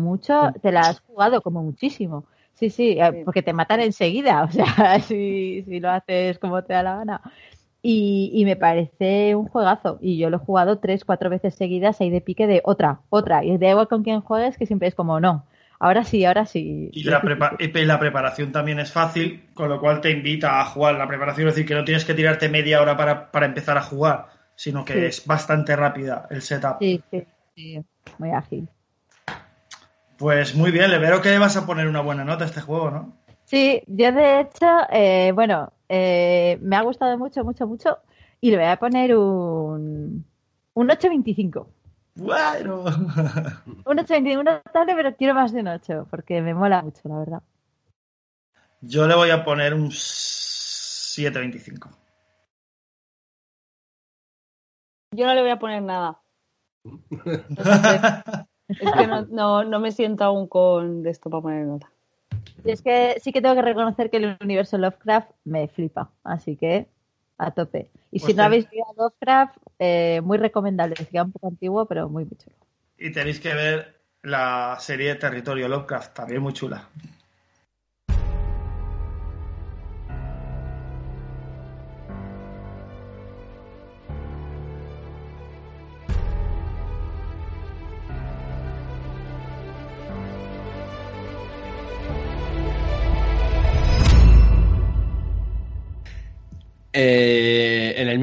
mucho, te la has jugado como muchísimo. Sí, sí, eh, porque te matan enseguida, [laughs] o sea, si, si lo haces como te da la gana. Y, y me parece un juegazo. Y yo lo he jugado tres, cuatro veces seguidas ahí de pique de otra, otra. Y da igual con quién juegues, que siempre es como, no, ahora sí, ahora sí. Y la, prepa- la preparación también es fácil, con lo cual te invita a jugar la preparación, es decir, que no tienes que tirarte media hora para, para empezar a jugar, sino que Sí. es bastante rápida el setup. Sí, sí, sí, muy ágil. Pues muy bien, le veo que le vas a poner una buena nota a este juego, ¿no? Sí, yo de hecho, eh, bueno, eh, me ha gustado mucho, mucho, mucho. Y le voy a poner un, un 8.25. Bueno. [laughs] Un 8.25 notable, pero quiero más de un 8, porque me mola mucho, la verdad. Yo le voy a poner un 7.25. Yo no le voy a poner nada. [laughs] Entonces, es que no, no, no me siento aún con de esto para poner nota. Y es que sí que tengo que reconocer que el universo Lovecraft me flipa, así que a tope. Y si no habéis visto Lovecraft, eh, muy recomendable. Es un poco antiguo, pero muy, muy chulo. Y tenéis que ver la serie Territorio Lovecraft, también muy chula.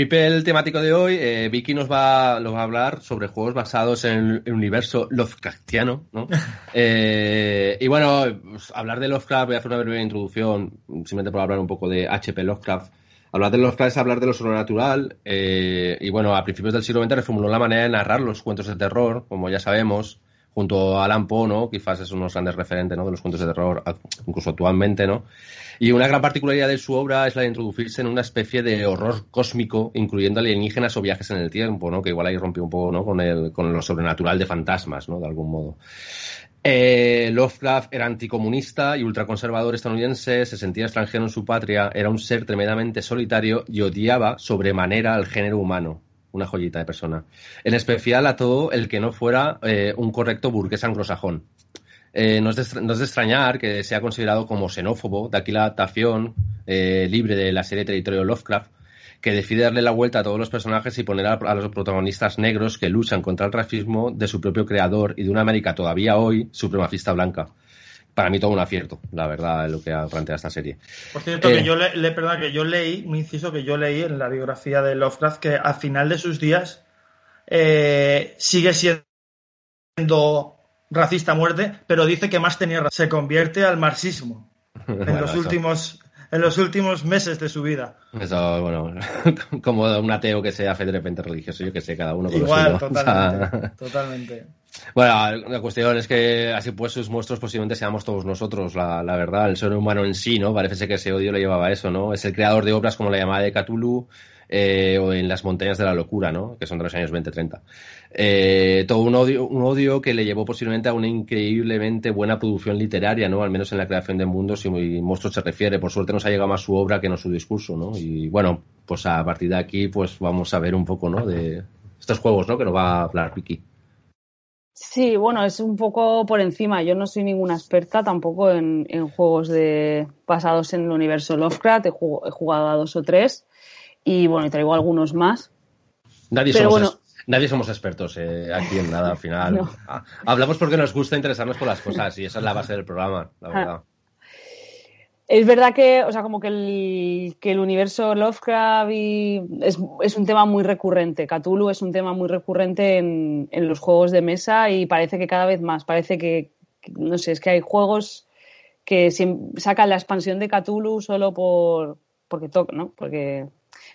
Eh, MIPEL temático de hoy, eh, Vicky nos va, nos va a hablar sobre juegos basados en el universo Lovecraftiano, ¿no? [laughs] Eh, y bueno, pues, hablar de Lovecraft, voy a hacer una breve introducción, simplemente por hablar un poco de HP Lovecraft. Hablar de Lovecraft es hablar de lo sobrenatural, y bueno, a principios del siglo XX reformuló la manera de narrar los cuentos de terror, como ya sabemos, junto a Alan Poe, ¿no? Quizás es uno de los grandes referentes, ¿no? De los cuentos de terror, incluso actualmente, ¿no? Y una gran particularidad de su obra es la de introducirse en una especie de horror cósmico, incluyendo alienígenas o viajes en el tiempo, ¿no? Que igual ahí rompió un poco, ¿no? Con, el, con lo sobrenatural de fantasmas, ¿no? De algún modo. Eh, Lovecraft era anticomunista y ultraconservador estadounidense, se sentía extranjero en su patria, era un ser tremendamente solitario y odiaba sobremanera al género humano. Una joyita de persona. En especial a todo el que no fuera eh, un correcto burgués anglosajón. Eh, no, es de, extrañar que sea considerado como xenófobo, de aquí la adaptación eh, libre de la serie Territorio Lovecraft, que decide darle la vuelta a todos los personajes y poner a, a, los protagonistas negros que luchan contra el racismo de su propio creador y de una América todavía hoy supremacista blanca. Para mí todo un acierto, la verdad, lo que plantea esta serie. Por cierto, eh, que yo le, le, perdón, que yo leí, me inciso que yo leí en la biografía de Lovecraft que al final de sus días eh, sigue siendo racista a muerte, pero dice que más tenía. Se convierte al marxismo [laughs] en bueno, los eso. últimos en los últimos meses de su vida. Eso, bueno, [laughs] como un ateo que sea fe de repente religioso, yo que sé, cada uno con Igual, lo suyo. totalmente, [laughs] O sea, totalmente. Bueno, la cuestión es que así pues sus monstruos posiblemente seamos todos nosotros, la, verdad, el ser humano en sí, ¿no? Parece que ese odio le llevaba a eso, ¿no? Es el creador de obras como la llamada de Cthulhu, eh, o en las montañas de la locura, ¿no? Que son de los años 20-30. Eh, todo un odio, un odio que le llevó posiblemente a una increíblemente buena producción literaria, ¿no? Al menos en la creación de mundos y, monstruos se refiere. Por suerte nos ha llegado más su obra que no su discurso, ¿no? Y bueno, pues a partir de aquí, pues vamos a ver un poco, ¿no? De estos juegos, ¿no? Que nos va a hablar Vicky. Sí, bueno, es un poco por encima. Yo no soy ninguna experta tampoco en, en juegos de basados en el universo Lovecraft. He jugado, he jugado a dos o tres y bueno, traigo algunos más. Nadie Pero somos, bueno, nadie somos expertos eh, aquí en nada al final. [laughs] No. Ah, Hablamos porque nos gusta interesarnos por las cosas y esa es la base del programa, la Ah. verdad. Es verdad que, o sea, como que el, que el universo Lovecraft y es, un tema muy recurrente. Cthulhu es un tema muy recurrente en, en, los juegos de mesa y parece que cada vez más. Parece que, no sé, es que hay juegos que sacan la expansión de Cthulhu solo por porque toca, ¿no? Porque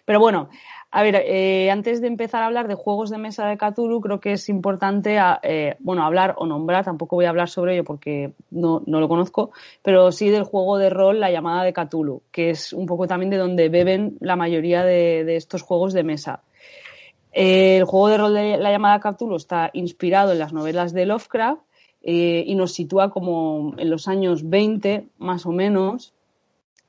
pero bueno, a ver, eh, antes de empezar a hablar de juegos de mesa de Cthulhu, creo que es importante, eh, bueno, hablar o nombrar, tampoco voy a hablar sobre ello porque no, no, lo conozco, pero sí del juego de rol La llamada de Cthulhu, que es un poco también de donde beben la mayoría de, de estos juegos de mesa. El juego de rol de La llamada Cthulhu está inspirado en las novelas de Lovecraft eh, y nos sitúa como en los años 20, más o menos,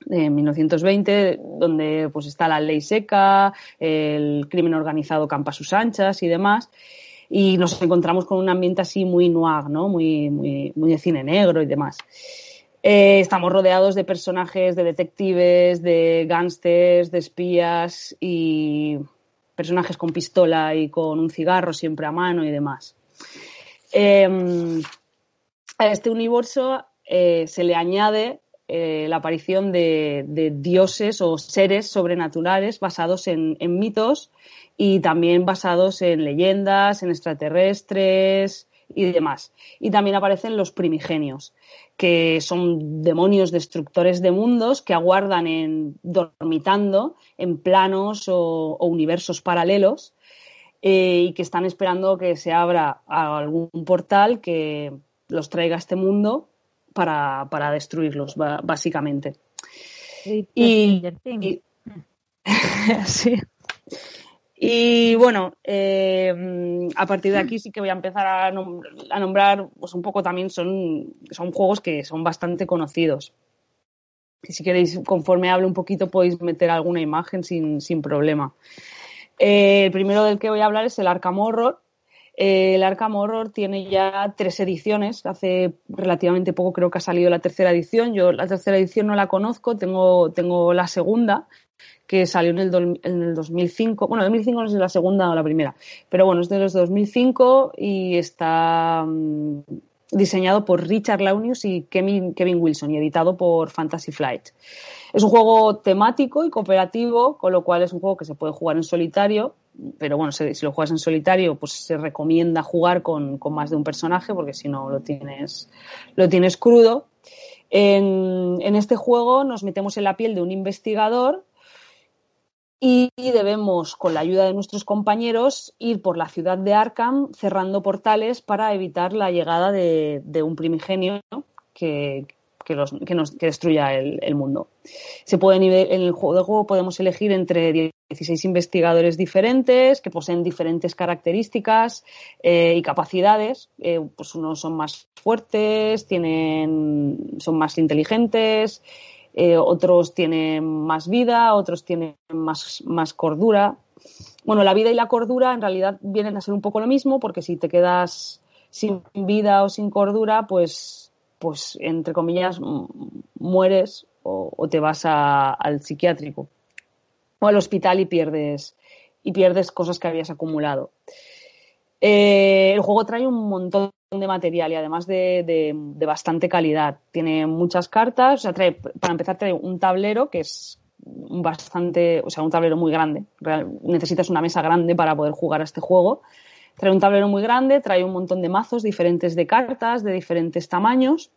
de 1920, donde pues está la ley seca, el crimen organizado campa a sus anchas y demás. Y nos encontramos con un ambiente así muy noir, ¿no? Muy, muy, de cine negro y demás. Eh, estamos rodeados de personajes, de detectives, de gángsters, de espías y personajes con pistola y con un cigarro siempre a mano y demás. Eh, a este universo eh, se le añade eh, la aparición de, dioses o seres sobrenaturales basados en, mitos y también basados en leyendas, en extraterrestres y demás. Y también aparecen los primigenios, que son demonios destructores de mundos que aguardan en, dormitando en planos o, o universos paralelos eh, y que están esperando que se abra algún portal que los traiga a este mundo para, para destruirlos, básicamente. Y, y, y [laughs] sí. Y bueno, eh, a partir de aquí sí que voy a empezar a, nom a nombrar, pues un poco también son, son juegos que son bastante conocidos. Que si queréis, conforme hable un poquito, podéis meter alguna imagen sin, sin problema. Eh, el primero del que voy a hablar es el Arkham Horror, eh, el Arkham Horror tiene ya tres ediciones. Hace relativamente poco creo que ha salido la tercera edición. Yo la tercera edición no la conozco, tengo, tengo la segunda, que salió en el, en el 2005. Bueno, 2005 no si la segunda o la primera, pero bueno, es de los 2005 y está, diseñado por Richard Launius y Kevin, Kevin Wilson y editado por Fantasy Flight. Es un juego temático y cooperativo, con lo cual es un juego que se puede jugar en solitario, pero bueno, si, lo juegas en solitario, pues se recomienda jugar con, con, más de un personaje, porque si no lo tienes, lo tienes crudo. En, este juego nos metemos en la piel de un investigador y debemos, con la ayuda de nuestros compañeros, ir por la ciudad de Arkham cerrando portales para evitar la llegada de un primigenio que, que, los, que, nos, destruya el, mundo. Se pueden, en el juego podemos elegir entre 16 investigadores diferentes que poseen diferentes características eh, y capacidades. Eh, pues unos son más fuertes, tienen, son más inteligentes. Eh, otros tienen más vida, otros tienen más, más cordura. Bueno, la vida y la cordura en realidad vienen a ser un poco lo mismo, porque si te quedas sin vida o sin cordura, pues, pues entre comillas, mueres o, o te vas al psiquiátrico o al hospital y pierdes, y pierdes cosas que habías acumulado. Eh, el juego trae un montón de material y además de, de, de, bastante calidad. Tiene muchas cartas, o sea, trae, para empezar trae un tablero que es bastante, o sea, un tablero muy grande. Real, necesitas una mesa grande para poder jugar a este juego. Trae un tablero muy grande, trae un montón de mazos diferentes de cartas, de diferentes tamaños.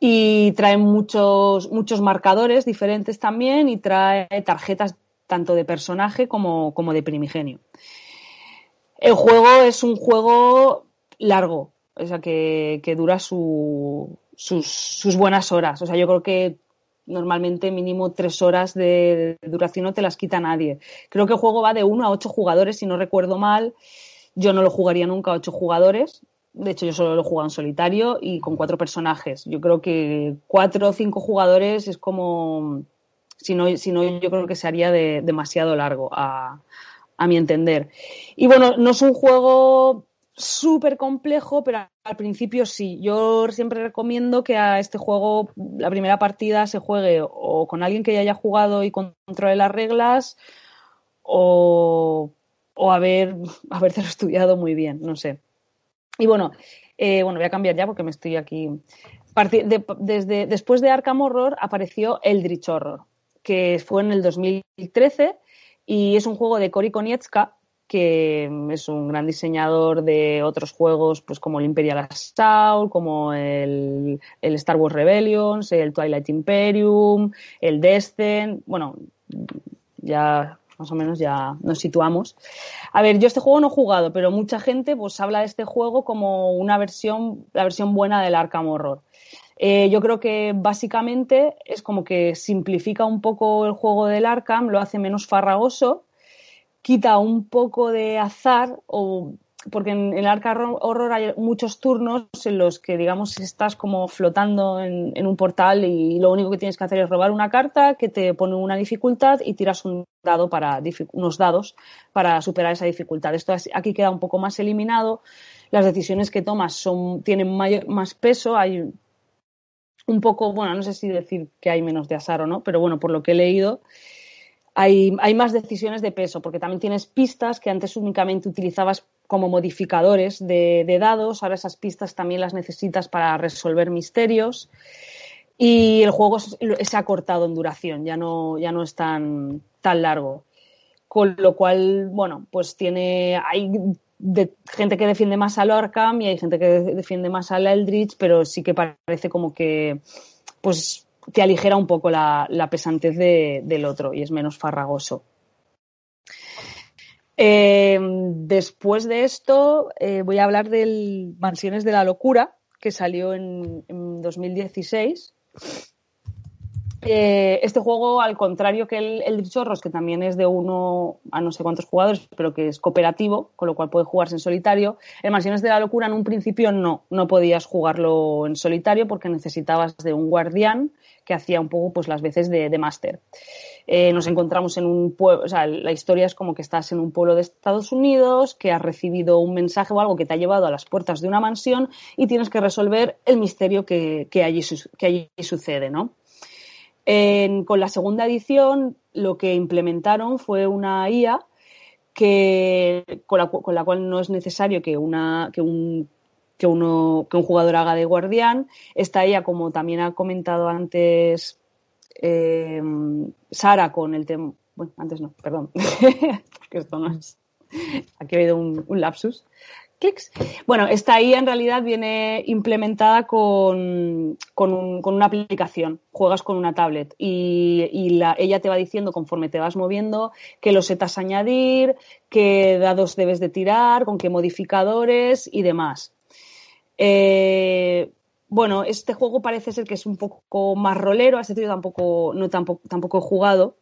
Y trae muchos, muchos marcadores diferentes también y trae tarjetas tanto de personaje como, como de primigenio. El juego es un juego largo, o sea, que, que dura su, sus, sus, buenas horas. O sea, yo creo que normalmente mínimo tres horas de, duración no te las quita nadie. Creo que el juego va de uno a ocho jugadores, si no recuerdo mal. Yo no lo jugaría nunca a ocho jugadores. De hecho, yo solo lo he jugado en solitario y con cuatro personajes. Yo creo que cuatro o cinco jugadores es como. Si no, si no yo creo que se haría de, demasiado largo, a, a mi entender. Y bueno, no es un juego súper complejo, pero al principio sí. Yo siempre recomiendo que a este juego la primera partida se juegue o con alguien que ya haya jugado y controle las reglas o, o haber, [laughs] estudiado muy bien, no sé. Y bueno, eh, bueno, voy a cambiar ya porque me estoy aquí. De, desde, después de Arkham Horror apareció Eldritch Horror, que fue en el 2013 y es un juego de Cory Konietzka, que es un gran diseñador de otros juegos, pues como el Imperial Assault, como el, el, Star Wars Rebellions, el Twilight Imperium, el Descent, bueno, ya más o menos ya nos situamos. A ver, yo este juego no he jugado, pero mucha gente pues habla de este juego como una versión, la versión buena del Arkham Horror. Eh, yo creo que básicamente es como que simplifica un poco el juego del Arkham, lo hace menos farragoso quita un poco de azar o porque en el Arkham Horror hay muchos turnos en los que, digamos, estás como flotando en, en, un portal y lo único que tienes que hacer es robar una carta que te pone una dificultad y tiras un dado para, unos dados para superar esa dificultad. Esto aquí queda un poco más eliminado. Las decisiones que tomas son, tienen mayor, más peso. Hay un poco, bueno, no sé si decir que hay menos de azar o no, pero bueno, por lo que he leído, hay, hay, más decisiones de peso, porque también tienes pistas que antes únicamente utilizabas como modificadores de, de, dados, ahora esas pistas también las necesitas para resolver misterios. Y el juego se ha cortado en duración, ya no, ya no es tan, tan largo. Con lo cual, bueno, pues tiene. Hay gente que defiende más al Arkham y hay gente que defiende más al Eldritch, pero sí que parece como que pues te aligera un poco la, la pesantez de, del otro y es menos farragoso. Eh, después de esto, eh, voy a hablar del Mansiones de la Locura, que salió en, en 2016. Eh, este juego, al contrario que el, el Chorros, que también es de uno a no sé cuántos jugadores, pero que es cooperativo, con lo cual puede jugarse en solitario, el Mansiones de la Locura en un principio no, no podías jugarlo en solitario porque necesitabas de un guardián que hacía un poco pues las veces de, de máster. Eh, nos encontramos en un pueblo, o sea, la historia es como que estás en un pueblo de Estados Unidos, que has recibido un mensaje o algo que te ha llevado a las puertas de una mansión y tienes que resolver el misterio que, que, allí, que allí sucede, ¿no? Con la segunda edición lo que implementaron fue una IA que, con, la, con la cual no es necesario que, una, que un que, uno, que un jugador haga de guardián. Está ella, como también ha comentado antes eh, Sara, con el tema. Bueno, antes no, perdón, [laughs] porque esto no es. Aquí ha habido un, lapsus. Bueno, esta IA en realidad viene implementada con, una aplicación. Juegas con una tablet y, ella te va diciendo conforme te vas moviendo qué losetas añadir, qué dados debes de tirar, con qué modificadores y demás. Eh, bueno, este juego parece ser que es un poco más rolero, a este tío tampoco, no, tampoco, tampoco he jugado,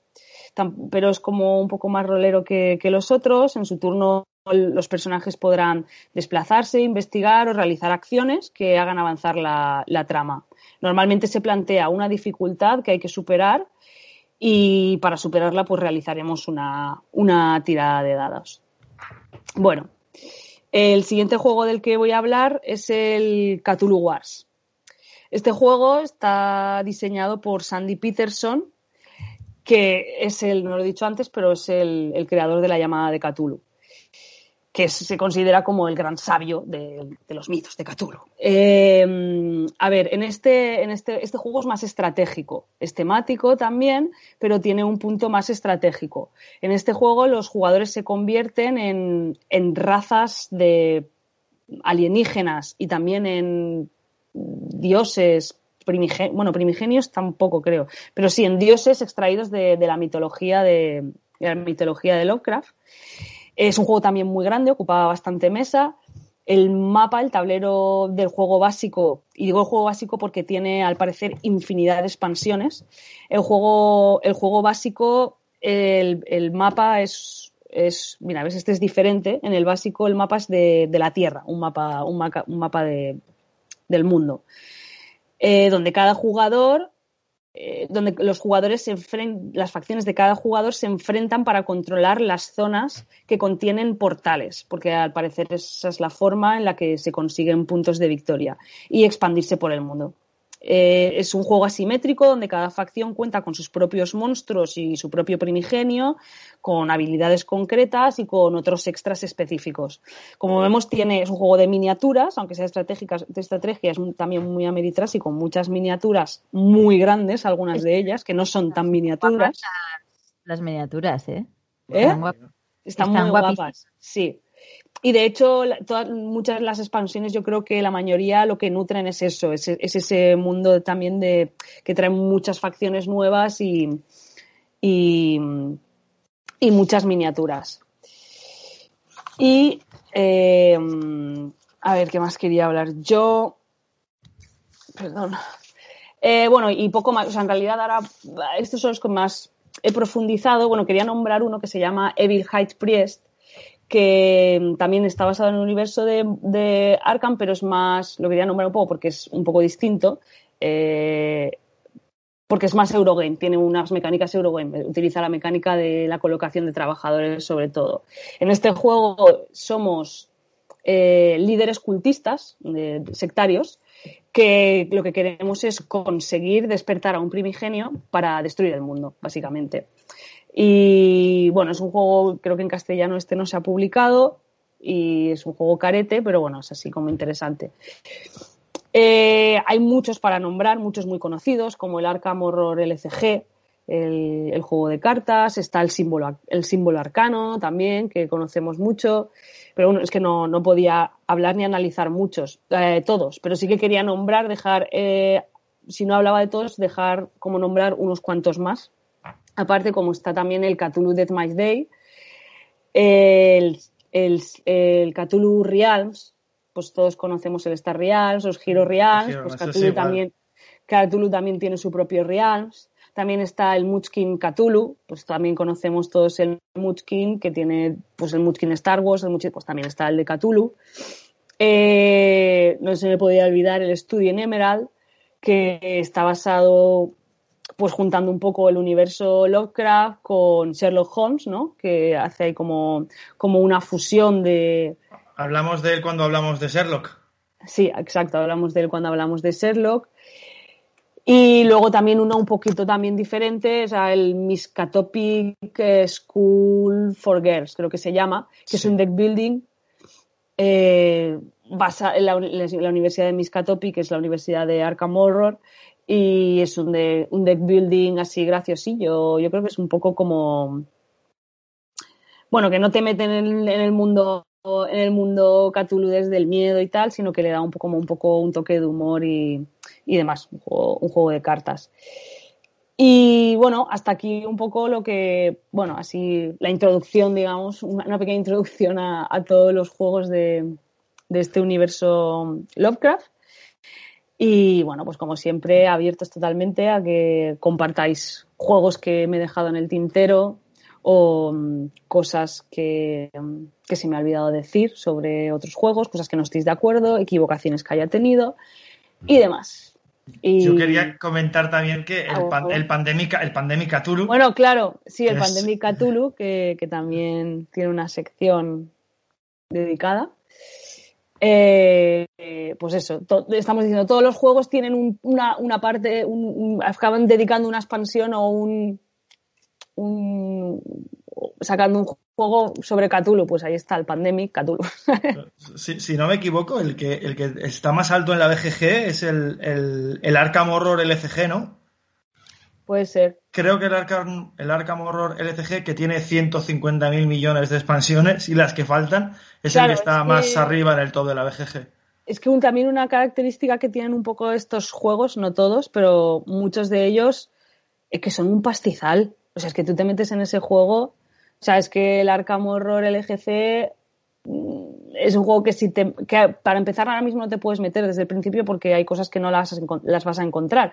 pero es como un poco más rolero que, los otros. En su turno los personajes podrán desplazarse, investigar o realizar acciones que hagan avanzar la, trama. Normalmente se plantea una dificultad que hay que superar y para superarla pues realizaremos una, tirada de dados. Bueno, el siguiente juego del que voy a hablar es el Cthulhu Wars. Este juego está diseñado por Sandy Peterson, que es el, no lo he dicho antes, pero es el, creador de la llamada de Cthulhu, que se considera como el gran sabio de, los mitos de Cthulhu. Eh, a ver, en, este, en este, este juego es más estratégico, es temático también, pero tiene un punto más estratégico. En este juego los jugadores se convierten en, en razas de alienígenas y también en dioses primigenios, bueno, primigenios tampoco creo, pero sí en dioses extraídos de, la mitología de, la mitología de Lovecraft. Es un juego también muy grande, ocupaba bastante mesa. El mapa, el tablero del juego básico, y digo el juego básico porque tiene al parecer infinidad de expansiones. El juego, el juego básico, el, mapa es, es, mira, ves, este es diferente. En el básico el mapa es de, la Tierra, un mapa, un mapa de, del mundo, eh, donde cada jugador, eh, donde los jugadores se enfrentan, las facciones de cada jugador se enfrentan para controlar las zonas que contienen portales, porque al parecer esa es la forma en la que se consiguen puntos de victoria y expandirse por el mundo. Eh, es un juego asimétrico donde cada facción cuenta con sus propios monstruos y su propio primigenio, con habilidades concretas y con otros extras específicos. Como vemos, tiene, es un juego de miniaturas, aunque sea estratégicas, de estrategia, es también muy ameritras y con muchas miniaturas muy grandes, algunas de ellas, que no son tan miniaturas. Las, miniaturas, ¿eh? ¿Eh? Están, muy guapas. Sí. Y de hecho, muchas de las expansiones, yo creo que la mayoría lo que nutren es eso, es, ese mundo también de que trae muchas facciones nuevas y, y, muchas miniaturas. Y eh, a ver, ¿qué más quería hablar? Yo. Perdón. Eh, bueno, y poco más. O sea, en realidad ahora estos son los que más he profundizado. Bueno, quería nombrar uno que se llama Evil Height Priest, que también está basado en el universo de, de, Arkham, pero es más, lo quería nombrar un poco porque es un poco distinto, eh, porque es más Eurogame, tiene unas mecánicas Eurogame, utiliza la mecánica de la colocación de trabajadores sobre todo. En este juego somos eh, líderes cultistas, sectarios, que lo que queremos es conseguir despertar a un primigenio para destruir el mundo, básicamente. Y bueno, es un juego, creo que en castellano este no se ha publicado y es un juego carete, pero bueno, es así como interesante. Eh, hay muchos para nombrar, muchos muy conocidos, como el Arkham Horror LCG, el, juego de cartas, está el símbolo, el símbolo arcano también, que conocemos mucho, pero bueno, es que no, no podía hablar ni analizar muchos, eh, todos, pero sí que quería nombrar, dejar, eh, si no hablaba de todos, dejar como nombrar unos cuantos más, Aparte, como está también el Cthulhu Death My Day, el, el, Cthulhu Realms, pues todos conocemos el Star Realms, los Hero Realms, pues Cthulhu también, Cthulhu también tiene su propio Realms. También está el Munchkin Cthulhu, pues también conocemos todos el Munchkin, que tiene pues el Munchkin Star Wars, el pues también está el de Cthulhu. Eh, no se me podía olvidar el Studio en Emerald, que está basado pues juntando un poco el universo Lovecraft con Sherlock Holmes, ¿no? Que hace ahí como, como una fusión de... Hablamos de él cuando hablamos de Sherlock. Sí, exacto, hablamos de él cuando hablamos de Sherlock. Y luego también uno un poquito también diferente, o sea, el Miskatopic School for Girls, creo que se llama, que es un deck building eh, basa en la, la Universidad de Miskatopy, que es la Universidad de Arkham Horror, y es un, de, un deck building así graciosillo. Yo creo que es un poco como. Bueno, que no te meten en, el mundo en el mundo Cthulhu desde el miedo y tal, sino que le da un poco, como un poco un toque de humor y, y demás, un juego, un juego de cartas. Y bueno, hasta aquí un poco lo que, bueno, así la introducción, digamos, una, una pequeña introducción a, a, todos los juegos de, de este universo Lovecraft. Y bueno, pues como siempre, abiertos totalmente a que compartáis juegos que me he dejado en el tintero o um, cosas que, um, que, se me ha olvidado decir sobre otros juegos, cosas que no estéis de acuerdo, equivocaciones que haya tenido y demás. Y... Yo quería comentar también que el, pan, el, Pandemic, el Pandemic Cthulhu. Bueno, claro, sí, el es... Pandemic Cthulhu, que, que, también tiene una sección dedicada. Eh, pues eso, estamos diciendo, todos los juegos tienen un, una, una, parte, un, acaban dedicando una expansión o un, sacando un juego sobre Cthulhu, pues ahí está el Pandemic Cthulhu. [laughs] si, si, no me equivoco, el que, el que está más alto en la BGG es el, el, el Arkham Horror LCG, ¿no? Puede ser. Creo que el Arkham, el Arkham Horror LCG, que tiene 150.000 millones de expansiones y las que faltan, es claro, el que está es más que... arriba en el top de la BGG. Es que un, también una característica que tienen un poco estos juegos, no todos, pero muchos de ellos, es que son un pastizal. O sea, es que tú te metes en ese juego. O sea, es que el Arkham Horror LGC mm, es un juego que si te, que para empezar ahora mismo no te puedes meter desde el principio porque hay cosas que no las, las vas a encontrar.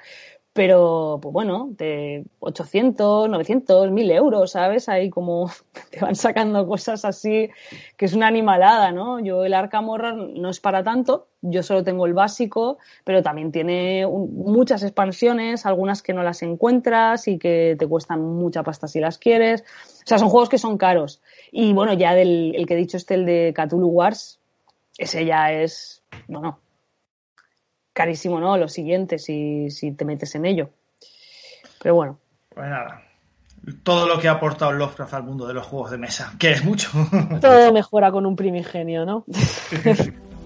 Pero, pues bueno, de 800, 900, 1000 euros, ¿sabes? Ahí como [laughs] te van sacando cosas así, que es una animalada, ¿no? Yo el Arkham Horror no es para tanto, yo solo tengo el básico, pero también tiene muchas expansiones, algunas que no las encuentras y que te cuestan mucha pasta si las quieres. O sea, son juegos que son caros. Y bueno, ya del el que he dicho este, el de Cthulhu Wars, ese ya es, bueno, carísimo, ¿no? Lo siguiente, si, si te metes en ello. Pero bueno. Pues nada. Todo lo que ha aportado Lovecraft al mundo de los juegos de mesa, que es mucho. Todo mejora con un primigenio, ¿no? [laughs]